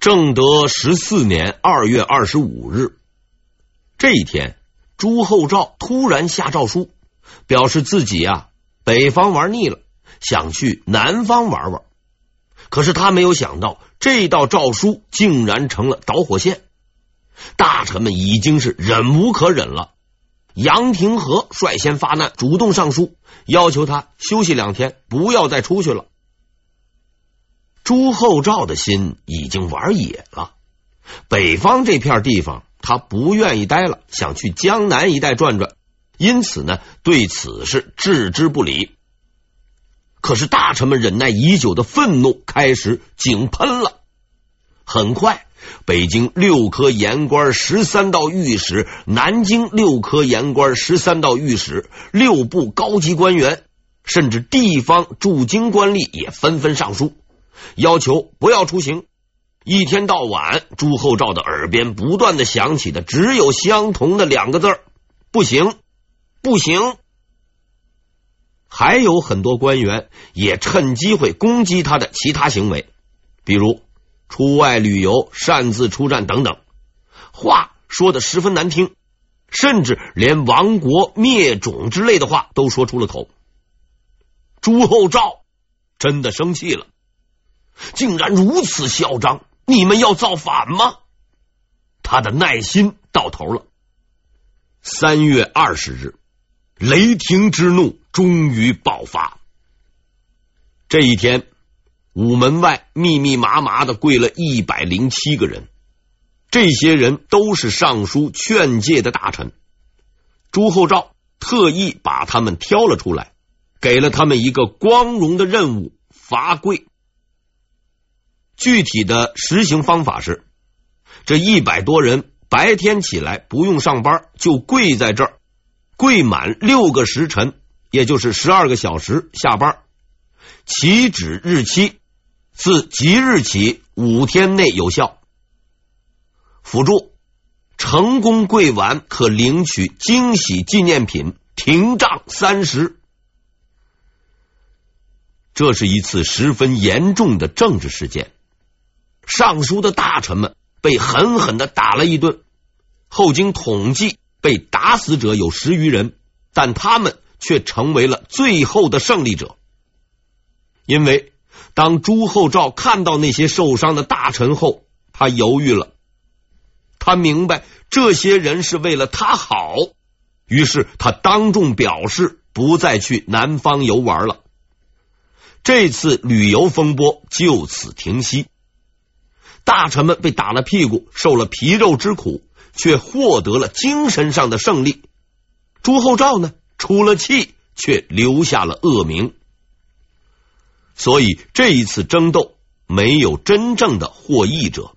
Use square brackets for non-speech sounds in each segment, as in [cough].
正德十四年二月二十五日，这一天，朱厚照突然下诏书，表示自己啊，北方玩腻了，想去南方玩玩。可是他没有想到，这道诏书竟然成了导火线。大臣们已经是忍无可忍了。杨廷和率先发难，主动上书，要求他休息两天，不要再出去了。朱厚照的心已经玩野了，北方这片地方他不愿意待了，想去江南一带转转，因此呢，对此事置之不理。可是大臣们忍耐已久的愤怒开始井喷了。很快，北京六科言官、十三道御史，南京六科言官、十三道御史，六部高级官员，甚至地方驻京官吏也纷纷上书。要求不要出行，一天到晚，朱厚照的耳边不断的响起的只有相同的两个字：不行，不行。还有很多官员也趁机会攻击他的其他行为，比如出外旅游、擅自出战等等，话说的十分难听，甚至连亡国灭种之类的话都说出了口。朱厚照真的生气了。竟然如此嚣张！你们要造反吗？他的耐心到头了。三月二十日，雷霆之怒终于爆发。这一天，午门外密密麻麻的跪了一百零七个人，这些人都是上书劝诫的大臣。朱厚照特意把他们挑了出来，给了他们一个光荣的任务：罚跪。具体的实行方法是：这一百多人白天起来不用上班，就跪在这儿，跪满六个时辰，也就是十二个小时，下班。起止日期自即日起五天内有效。辅助成功跪完可领取惊喜纪念品，停账三十。这是一次十分严重的政治事件。上书的大臣们被狠狠的打了一顿，后经统计，被打死者有十余人，但他们却成为了最后的胜利者。因为当朱厚照看到那些受伤的大臣后，他犹豫了，他明白这些人是为了他好，于是他当众表示不再去南方游玩了。这次旅游风波就此停息。大臣们被打了屁股，受了皮肉之苦，却获得了精神上的胜利。朱厚照呢，出了气，却留下了恶名。所以这一次争斗没有真正的获益者。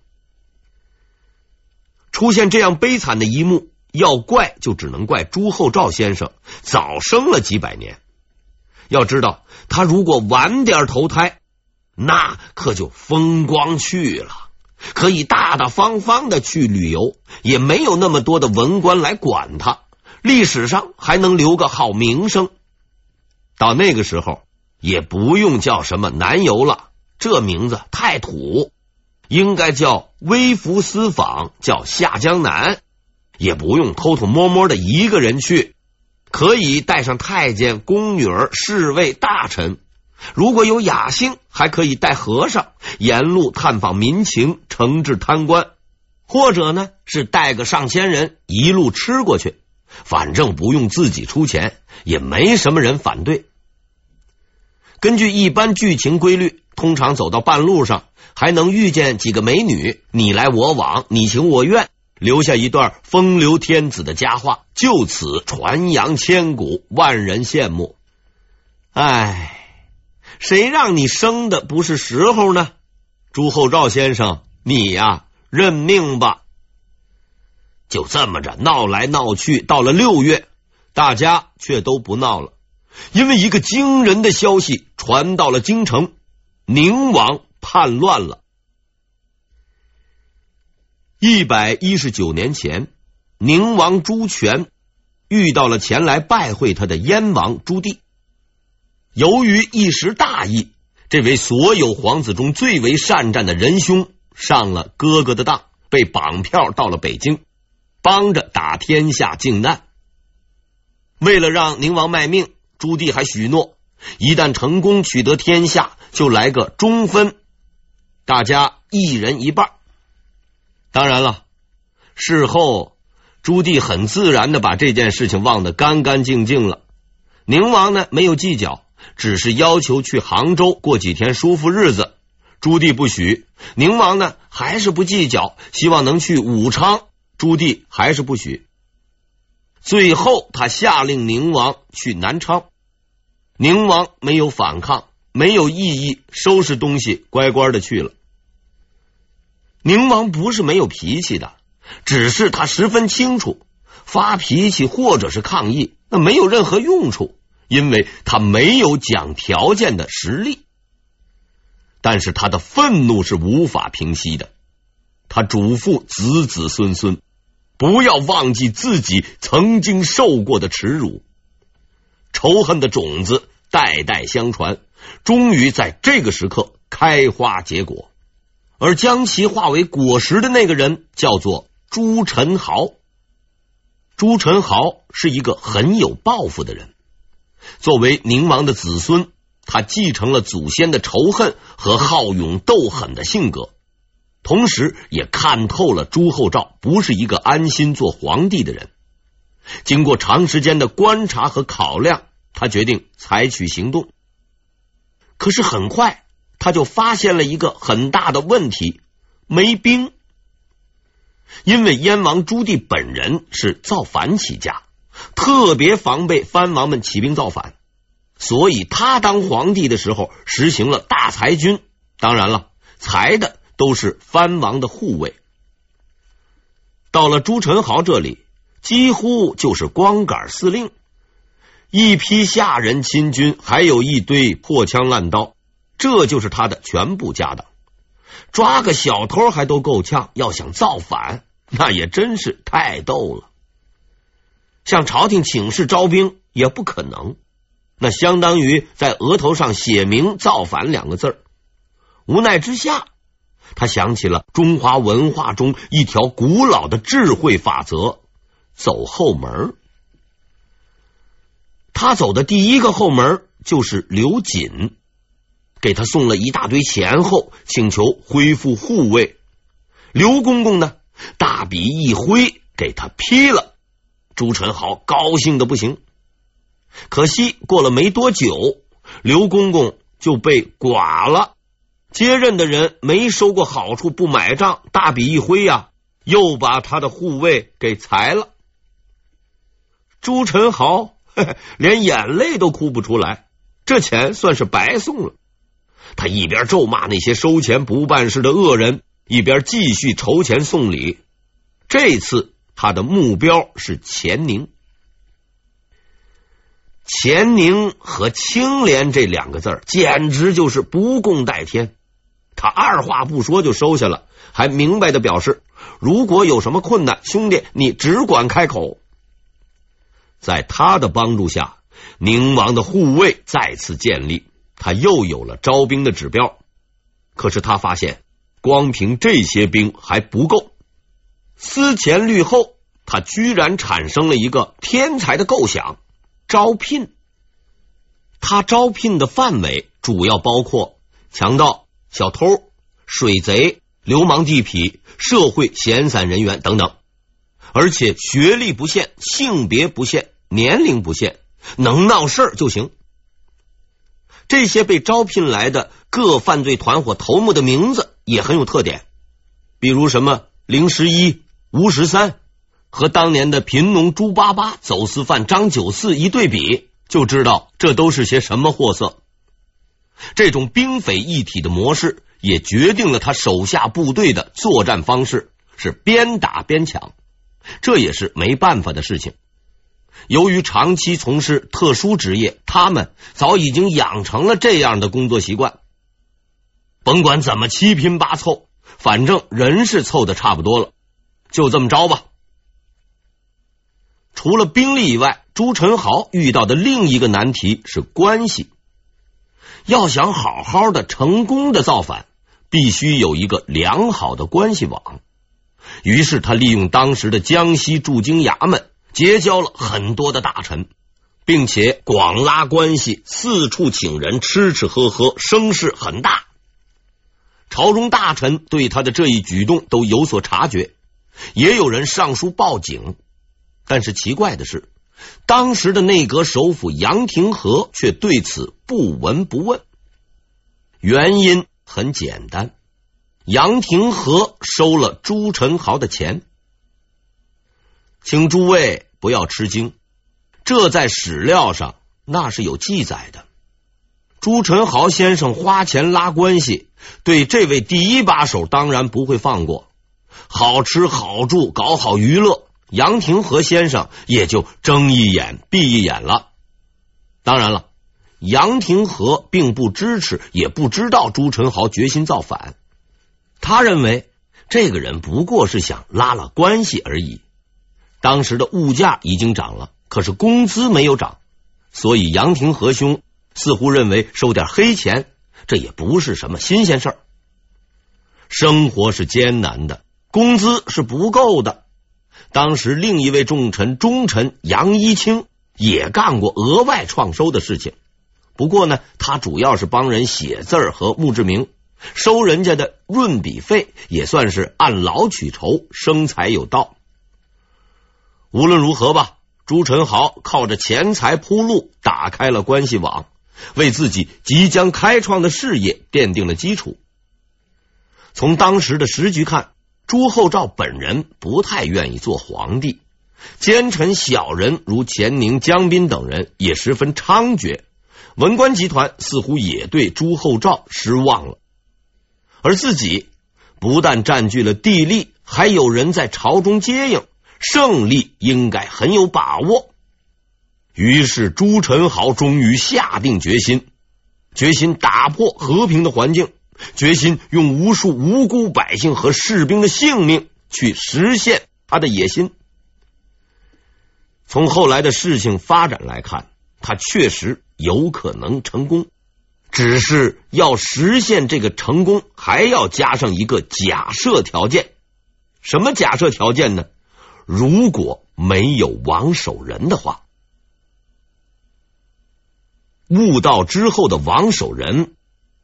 出现这样悲惨的一幕，要怪就只能怪朱厚照先生早生了几百年。要知道，他如果晚点投胎，那可就风光去了。可以大大方方的去旅游，也没有那么多的文官来管他，历史上还能留个好名声。到那个时候，也不用叫什么南游了，这名字太土，应该叫微服私访，叫下江南。也不用偷偷摸摸的一个人去，可以带上太监、宫女儿、侍卫、大臣。如果有雅兴，还可以带和尚沿路探访民情，惩治贪官，或者呢是带个上千人一路吃过去，反正不用自己出钱，也没什么人反对。根据一般剧情规律，通常走到半路上还能遇见几个美女，你来我往，你情我愿，留下一段风流天子的佳话，就此传扬千古，万人羡慕。唉。谁让你生的不是时候呢？朱厚照先生，你呀，认命吧。就这么着闹来闹去，到了六月，大家却都不闹了，因为一个惊人的消息传到了京城：宁王叛乱了。一百一十九年前，宁王朱权遇到了前来拜会他的燕王朱棣。由于一时大意，这位所有皇子中最为善战的仁兄上了哥哥的当，被绑票到了北京，帮着打天下靖难。为了让宁王卖命，朱棣还许诺，一旦成功取得天下，就来个中分，大家一人一半。当然了，事后朱棣很自然的把这件事情忘得干干净净了。宁王呢，没有计较，只是要求去杭州过几天舒服日子。朱棣不许，宁王呢还是不计较，希望能去武昌。朱棣还是不许。最后，他下令宁王去南昌，宁王没有反抗，没有异议，收拾东西，乖乖的去了。宁王不是没有脾气的，只是他十分清楚，发脾气或者是抗议，那没有任何用处，因为他没有讲条件的实力。但是他的愤怒是无法平息的，他嘱咐子子孙孙。不要忘记自己曾经受过的耻辱，仇恨的种子代代相传，终于在这个时刻开花结果。而将其化为果实的那个人叫做朱宸濠。朱宸濠是一个很有抱负的人，作为宁王的子孙，他继承了祖先的仇恨和好勇斗狠的性格。同时也看透了朱厚照不是一个安心做皇帝的人。经过长时间的观察和考量，他决定采取行动。可是很快他就发现了一个很大的问题：没兵。因为燕王朱棣本人是造反起家，特别防备藩王们起兵造反，所以他当皇帝的时候实行了大裁军。当然了，裁的。都是藩王的护卫，到了朱宸濠这里，几乎就是光杆司令，一批下人亲军，还有一堆破枪烂刀，这就是他的全部家当。抓个小偷还都够呛，要想造反，那也真是太逗了。向朝廷请示招兵也不可能，那相当于在额头上写明“造反”两个字儿。无奈之下。他想起了中华文化中一条古老的智慧法则：走后门。他走的第一个后门就是刘瑾，给他送了一大堆钱后，请求恢复护卫。刘公公呢，大笔一挥，给他批了。朱宸濠高兴的不行，可惜过了没多久，刘公公就被剐了。接任的人没收过好处不买账，大笔一挥呀，又把他的护卫给裁了。朱宸濠 [laughs] 连眼泪都哭不出来，这钱算是白送了。他一边咒骂那些收钱不办事的恶人，一边继续筹钱送礼。这次他的目标是乾宁。乾宁和清廉这两个字儿，简直就是不共戴天。他二话不说就收下了，还明白的表示，如果有什么困难，兄弟你只管开口。在他的帮助下，宁王的护卫再次建立，他又有了招兵的指标。可是他发现，光凭这些兵还不够。思前虑后，他居然产生了一个天才的构想：招聘。他招聘的范围主要包括强盗。小偷、水贼、流氓地痞、社会闲散人员等等，而且学历不限、性别不限、年龄不限，能闹事就行。这些被招聘来的各犯罪团伙头目的名字也很有特点，比如什么零十一、吴十三，和当年的贫农朱八八、走私犯张九四一对比，就知道这都是些什么货色。这种兵匪一体的模式，也决定了他手下部队的作战方式是边打边抢，这也是没办法的事情。由于长期从事特殊职业，他们早已经养成了这样的工作习惯。甭管怎么七拼八凑，反正人是凑的差不多了，就这么着吧。除了兵力以外，朱宸濠遇到的另一个难题是关系。要想好好的成功的造反，必须有一个良好的关系网。于是他利用当时的江西驻京衙门，结交了很多的大臣，并且广拉关系，四处请人吃吃喝喝，声势很大。朝中大臣对他的这一举动都有所察觉，也有人上书报警。但是奇怪的是，当时的内阁首辅杨廷和却对此不闻不问。原因很简单。杨廷和收了朱宸濠的钱，请诸位不要吃惊，这在史料上那是有记载的。朱宸濠先生花钱拉关系，对这位第一把手当然不会放过，好吃好住，搞好娱乐，杨廷和先生也就睁一眼闭一眼了。当然了，杨廷和并不支持，也不知道朱宸濠决心造反。他认为这个人不过是想拉拉关系而已。当时的物价已经涨了，可是工资没有涨，所以杨廷和兄似乎认为收点黑钱，这也不是什么新鲜事儿。生活是艰难的，工资是不够的。当时另一位重臣忠臣杨一清也干过额外创收的事情，不过呢，他主要是帮人写字和墓志铭。收人家的润笔费，也算是按劳取酬，生财有道。无论如何吧，朱宸濠靠着钱财铺路，打开了关系网，为自己即将开创的事业奠定了基础。从当时的时局看，朱厚照本人不太愿意做皇帝，奸臣小人如钱宁、江彬等人也十分猖獗，文官集团似乎也对朱厚照失望了。而自己不但占据了地利，还有人在朝中接应，胜利应该很有把握。于是朱宸濠终于下定决心，决心打破和平的环境，决心用无数无辜百姓和士兵的性命去实现他的野心。从后来的事情发展来看，他确实有可能成功。只是要实现这个成功，还要加上一个假设条件。什么假设条件呢？如果没有王守仁的话，悟道之后的王守仁，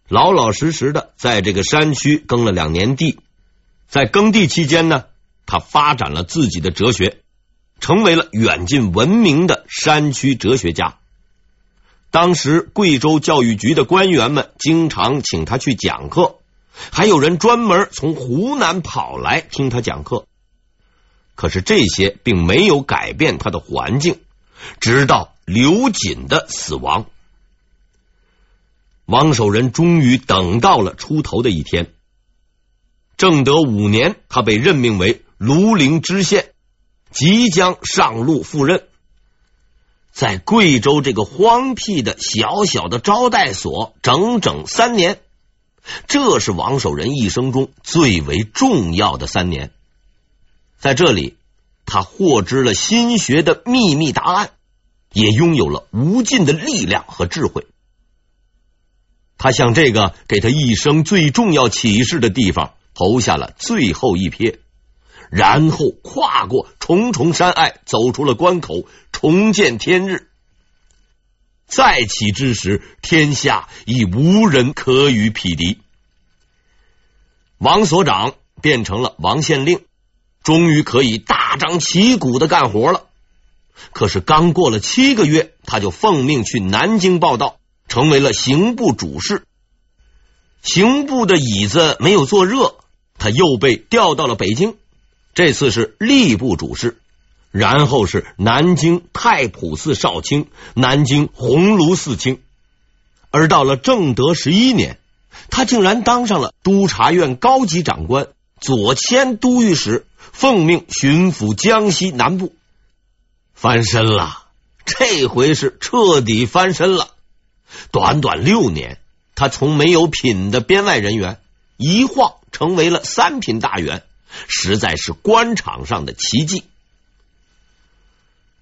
老老实实的在这个山区耕了两年地，在耕地期间呢，他发展了自己的哲学，成为了远近闻名的山区哲学家。当时贵州教育局的官员们经常请他去讲课，还有人专门从湖南跑来听他讲课。可是这些并没有改变他的环境，直到刘瑾的死亡，王守仁终于等到了出头的一天。正德五年，他被任命为庐陵知县，即将上路赴任。在贵州这个荒僻的小小的招待所，整整三年，这是王守仁一生中最为重要的三年。在这里，他获知了心学的秘密答案，也拥有了无尽的力量和智慧。他向这个给他一生最重要启示的地方投下了最后一瞥。然后跨过重重山隘，走出了关口，重见天日。再起之时，天下已无人可与匹敌。王所长变成了王县令，终于可以大张旗鼓的干活了。可是刚过了七个月，他就奉命去南京报道，成为了刑部主事。刑部的椅子没有坐热，他又被调到了北京。这次是吏部主事，然后是南京太仆寺少卿、南京鸿胪寺卿，而到了正德十一年，他竟然当上了督察院高级长官、左迁都御史，奉命巡抚江西南部，翻身了。这回是彻底翻身了。短短六年，他从没有品的编外人员，一晃成为了三品大员。实在是官场上的奇迹，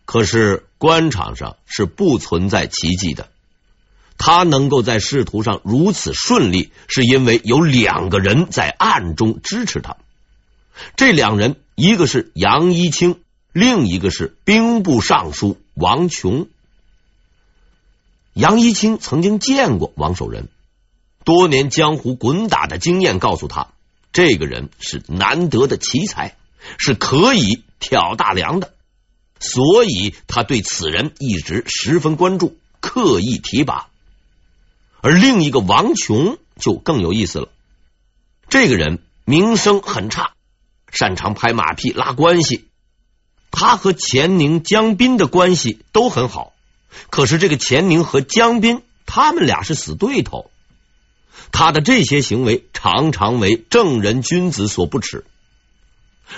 可是官场上是不存在奇迹的。他能够在仕途上如此顺利，是因为有两个人在暗中支持他。这两人，一个是杨一清，另一个是兵部尚书王琼。杨一清曾经见过王守仁，多年江湖滚打的经验告诉他，这个人是难得的奇才，是可以挑大梁的，所以他对此人一直十分关注，刻意提拔。而另一个王琼就更有意思了。这个人名声很差，擅长拍马屁、拉关系。他和钱宁、江彬的关系都很好，可是这个钱宁和江彬，他们俩是死对头。他的这些行为常常为正人君子所不齿。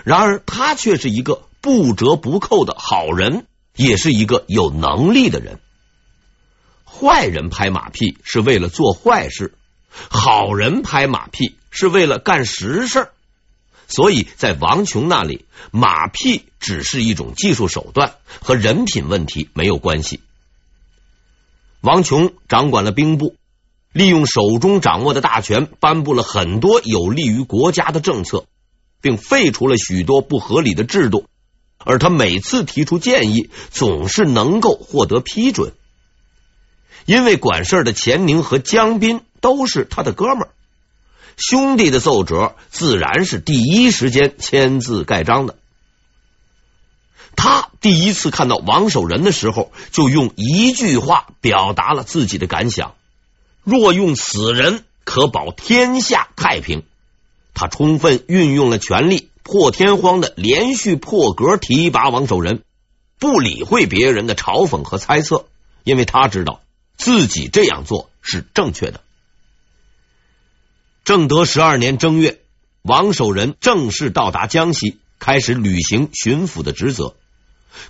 然而，他却是一个不折不扣的好人，也是一个有能力的人。坏人拍马屁是为了做坏事，好人拍马屁是为了干实事。所以在王琼那里，马屁只是一种技术手段，和人品问题没有关系。王琼掌管了兵部，利用手中掌握的大权，颁布了很多有利于国家的政策，并废除了许多不合理的制度。而他每次提出建议，总是能够获得批准。因为管事的钱宁和江彬都是他的哥们儿，兄弟的奏折自然是第一时间签字盖章的。他第一次看到王守仁的时候，就用一句话表达了自己的感想：“若用此人，可保天下太平。”他充分运用了权力，破天荒的连续破格提拔王守仁，不理会别人的嘲讽和猜测，因为他知道。自己这样做是正确的。正德十二年正月，王守仁正式到达江西，开始履行巡抚的职责。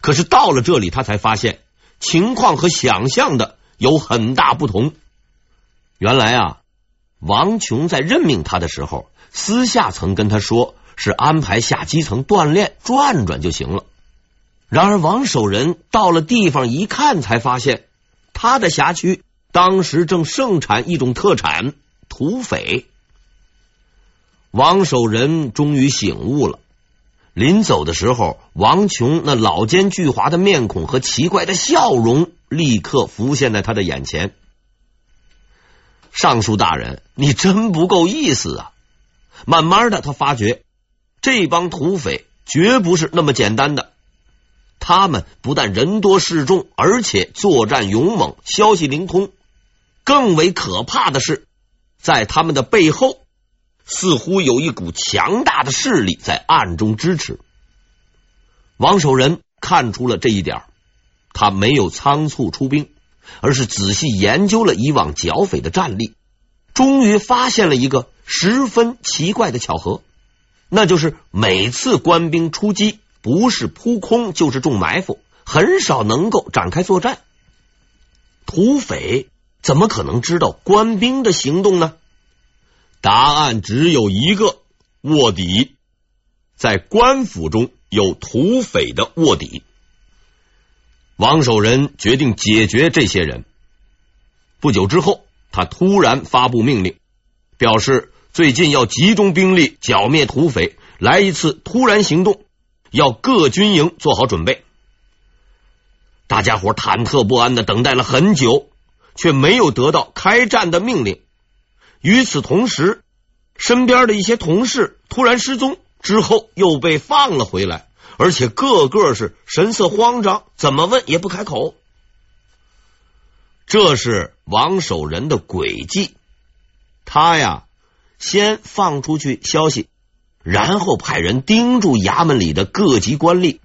可是到了这里，他才发现情况和想象的有很大不同。原来啊，王琼在任命他的时候，私下曾跟他说是安排下基层锻炼转转就行了。然而王守仁到了地方一看，才发现。他的辖区当时正盛产一种特产土匪。王守仁终于醒悟了。临走的时候，王琼那老奸巨猾的面孔和奇怪的笑容立刻浮现在他的眼前。尚书大人，你真不够意思啊！慢慢的，他发觉这帮土匪绝不是那么简单的。他们不但人多势众，而且作战勇猛，消息灵通。更为可怕的是，在他们的背后，似乎有一股强大的势力在暗中支持。王守仁看出了这一点，他没有仓促出兵，而是仔细研究了以往剿匪的战例，终于发现了一个十分奇怪的巧合，那就是每次官兵出击。不是扑空就是中埋伏，很少能够展开作战。土匪怎么可能知道官兵的行动呢？答案只有一个：卧底。在官府中有土匪的卧底。王守仁决定解决这些人。不久之后，他突然发布命令，表示最近要集中兵力剿灭土匪，来一次突然行动。要各军营做好准备，大家伙忐忑不安的等待了很久，却没有得到开战的命令。与此同时，身边的一些同事突然失踪，之后又被放了回来，而且个个是神色慌张，怎么问也不开口。这是王守仁的诡计，他呀，先放出去消息。然后派人盯住衙门里的各级官吏，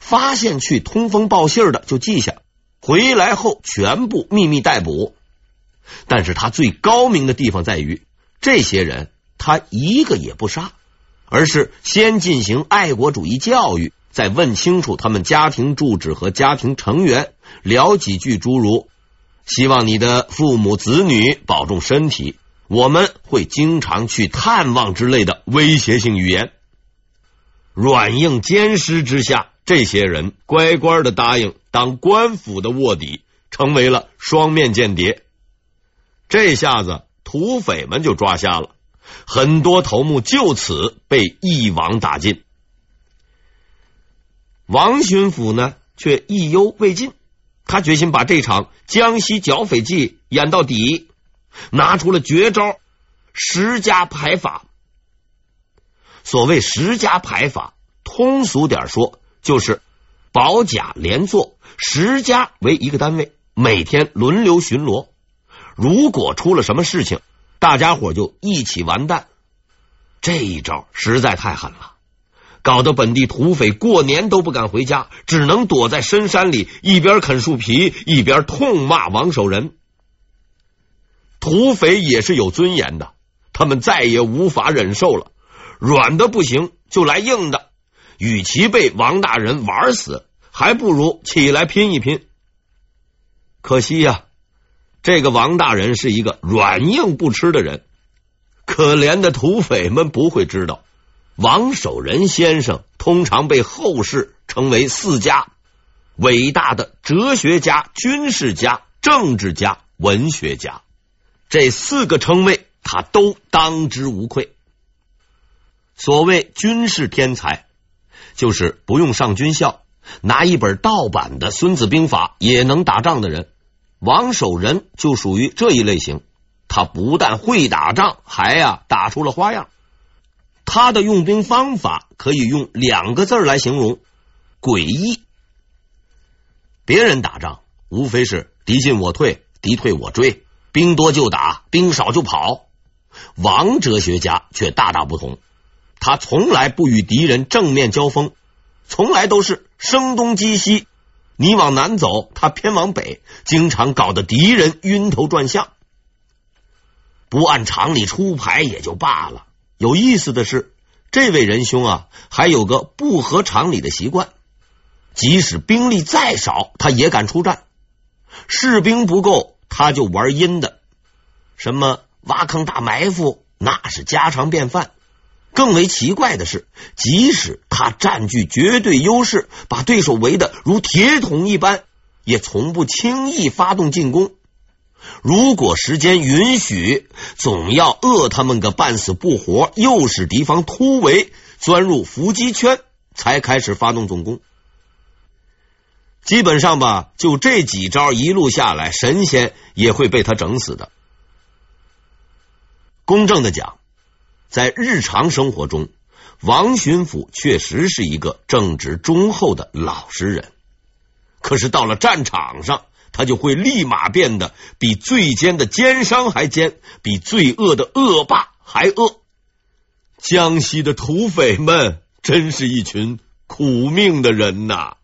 发现去通风报信的就记下，回来后全部秘密逮捕。但是他最高明的地方在于，这些人他一个也不杀，而是先进行爱国主义教育，再问清楚他们家庭住址和家庭成员，聊几句诸如“希望你的父母子女保重身体”。我们会经常去探望之类的威胁性语言，软硬兼施之下，这些人乖乖的答应当官府的卧底，成为了双面间谍。这下子土匪们就抓瞎了，很多头目就此被一网打尽。王巡抚呢，却意犹未尽，他决心把这场江西剿匪记演到底，拿出了绝招——十家排法。所谓十家排法，通俗点说，就是保甲连坐，十家为一个单位，每天轮流巡逻。如果出了什么事情，大家伙就一起完蛋。这一招实在太狠了，搞得本地土匪过年都不敢回家，只能躲在深山里，一边啃树皮，一边痛骂王守仁。土匪也是有尊严的，他们再也无法忍受了，软的不行就来硬的。与其被王大人玩死，还不如起来拼一拼。可惜呀、这个王大人是一个软硬不吃的人，可怜的土匪们不会知道，王守仁先生通常被后世称为四家：伟大的哲学家、军事家、政治家、文学家。这四个称谓他都当之无愧。所谓军事天才，就是不用上军校，拿一本盗版的《孙子兵法》也能打仗的人。王守仁就属于这一类型，他不但会打仗，还呀打出了花样。他的用兵方法可以用两个字来形容：诡异。别人打仗无非是敌进我退，敌退我追，兵多就打，兵少就跑。王哲学家却大大不同，他从来不与敌人正面交锋，从来都是声东击西。你往南走，他偏往北，经常搞得敌人晕头转向。不按常理出牌也就罢了，有意思的是，这位仁兄啊，还有个不合常理的习惯：即使兵力再少，他也敢出战；士兵不够，他就玩阴的，什么挖坑打埋伏，那是家常便饭。更为奇怪的是，即使他占据绝对优势，把对手围得如铁桶一般，也从不轻易发动进攻。如果时间允许，总要饿他们个半死不活，诱使敌方突围，钻入伏击圈，才开始发动总攻。基本上吧，就这几招一路下来，神仙也会被他整死的。公正的讲。在日常生活中，王巡抚确实是一个正直忠厚的老实人。可是到了战场上，他就会立马变得比最奸的奸商还奸，比最恶的恶霸还恶。江西的土匪们真是一群苦命的人呐！